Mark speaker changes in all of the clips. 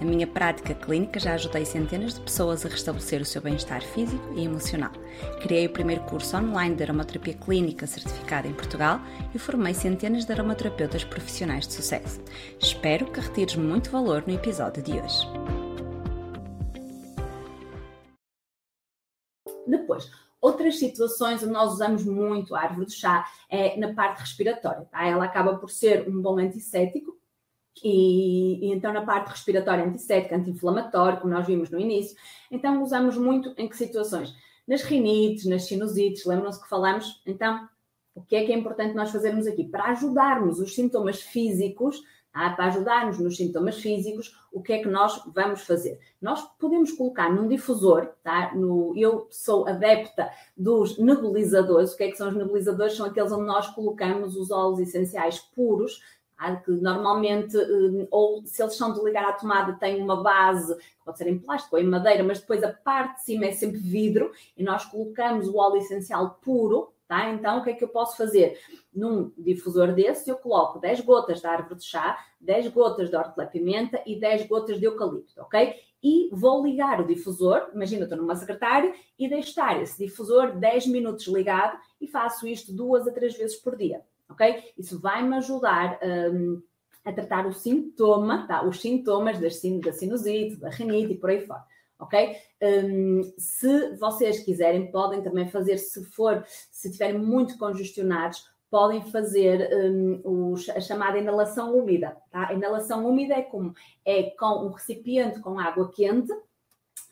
Speaker 1: Na minha prática clínica já ajudei centenas de pessoas a restabelecer o seu bem-estar físico e emocional. Criei o primeiro curso online de aromaterapia clínica certificado em Portugal e formei centenas de aromaterapeutas profissionais de sucesso. Espero que retires muito valor no episódio de hoje.
Speaker 2: Depois, outras situações onde nós usamos muito a árvore do chá é na parte respiratória. Tá? Ela acaba por ser um bom antisséptico e, e, então na parte respiratória antissética, anti-inflamatória, como nós vimos no início. Então usamos muito em que situações? Nas rinites, nas sinusites, lembram-se que falamos? Então, o que é que é importante nós fazermos aqui? Para ajudarmos os sintomas físicos, tá? para ajudarmos nos sintomas físicos, o que é que nós vamos fazer? Nós podemos colocar num difusor, tá? No, eu sou adepta dos nebulizadores. O que é que são os nebulizadores? São aqueles onde nós colocamos os óleos essenciais puros, que normalmente, eh, ou se eles são de ligar à tomada, têm uma base, pode ser em plástico ou em madeira, mas depois a parte de cima é sempre vidro e nós colocamos o óleo essencial puro, tá? Então, o que é que eu posso fazer? Num difusor desse, eu coloco 10 gotas de árvore de chá, 10 gotas de hortelã-pimenta e 10 gotas de eucalipto, ok? E vou ligar o difusor, imagina, eu estou numa secretária, e deixar esse difusor 10 minutos ligado e faço isto duas a três vezes por dia ok? Isso vai-me ajudar um, a tratar o sintoma, tá? os sintomas da sinusite, da rinite e por aí fora. Ok? Um, se vocês quiserem, podem também fazer, se for, se estiverem muito congestionados, podem fazer um, a chamada inalação úmida. Tá? A inalação úmida é como? É com um recipiente com água quente,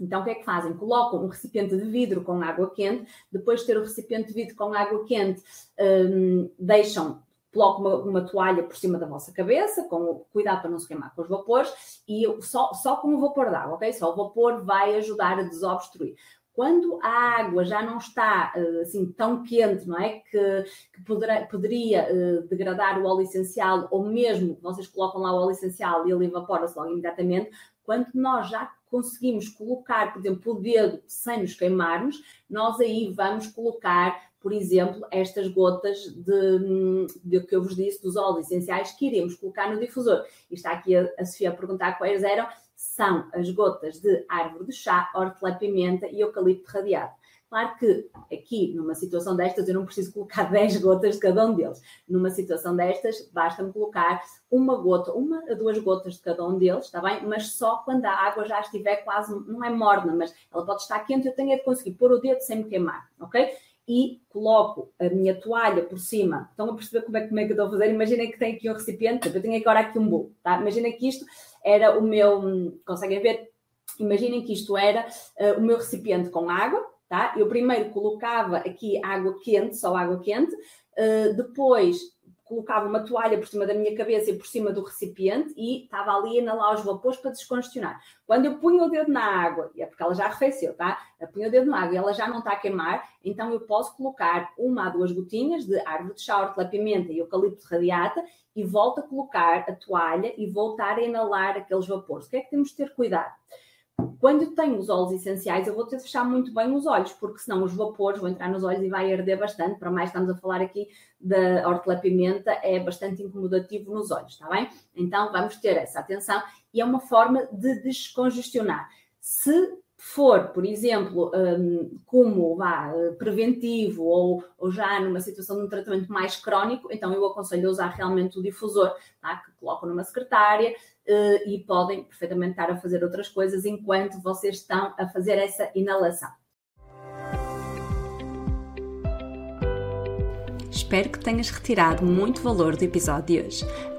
Speaker 2: então, o que é que fazem? Colocam um recipiente de vidro com água quente, depois de ter o recipiente de vidro com água quente, um, deixam, colocam uma, uma, toalha por cima da vossa cabeça, com cuidado para não se queimar com os vapores, e só, só com o vapor d'água, ok? Só o vapor vai ajudar a desobstruir. Quando a água já não está eh, assim tão quente, não é? Que, que poderá, poderia uh, degradar o óleo essencial, ou mesmo vocês colocam lá o óleo essencial e ele evapora-se logo imediatamente, quando nós já conseguimos colocar, por exemplo, o dedo sem nos queimarmos, nós aí vamos colocar, por exemplo, estas gotas de, de que eu vos disse, dos óleos essenciais que iremos colocar no difusor. E está aqui a, a Sofia a perguntar quais eram. São as gotas de árvore de chá, hortelã-pimenta e eucalipto radiado. Claro que aqui, numa situação destas, eu não preciso colocar 10 gotas de cada um deles. Numa situação destas, basta-me colocar uma gota, uma a duas gotas de cada um deles, está bem? Mas só quando a água já estiver quase, não é morna, mas ela pode estar quente, eu tenho de conseguir pôr o dedo sem me queimar, ok? E coloco a minha toalha por cima. Estão a perceber como é, como é que eu estou a fazer? Imaginem que tenho aqui um recipiente, eu tenho agora aqui um bolo, tá? Imaginem que isto era o meu, conseguem ver? Imaginem que isto era uh, o meu recipiente com água, tá? Eu primeiro colocava aqui água quente, só água quente, uh, depois colocava uma toalha por cima da minha cabeça e por cima do recipiente e estava ali a inalar os vapores para descongestionar. Quando eu punho o dedo na água, é porque ela já arrefeceu, tá? Eu punho o dedo na água e ela já não está a queimar, então eu posso colocar uma a duas gotinhas de árvore de chá, hortelã-pimenta e eucalipto radiata e volto a colocar a toalha e voltar a inalar aqueles vapores. O que é que temos de ter cuidado? Quando tenho os óleos essenciais, eu vou ter de fechar muito bem os olhos, porque senão os vapores vão entrar nos olhos e vai arder bastante. Para mais, estamos a falar aqui da hortelã-pimenta, é bastante incomodativo nos olhos, está bem? Então, vamos ter essa atenção e é uma forma de descongestionar. Se for, por exemplo, um, como vá, preventivo ou, ou, já numa situação de um tratamento mais crónico, então eu aconselho a usar realmente o difusor, tá? que colocam numa secretária uh, e podem perfeitamente estar a fazer outras coisas enquanto vocês estão a fazer essa inalação.
Speaker 1: Espero que tenhas retirado muito valor do episódio de hoje.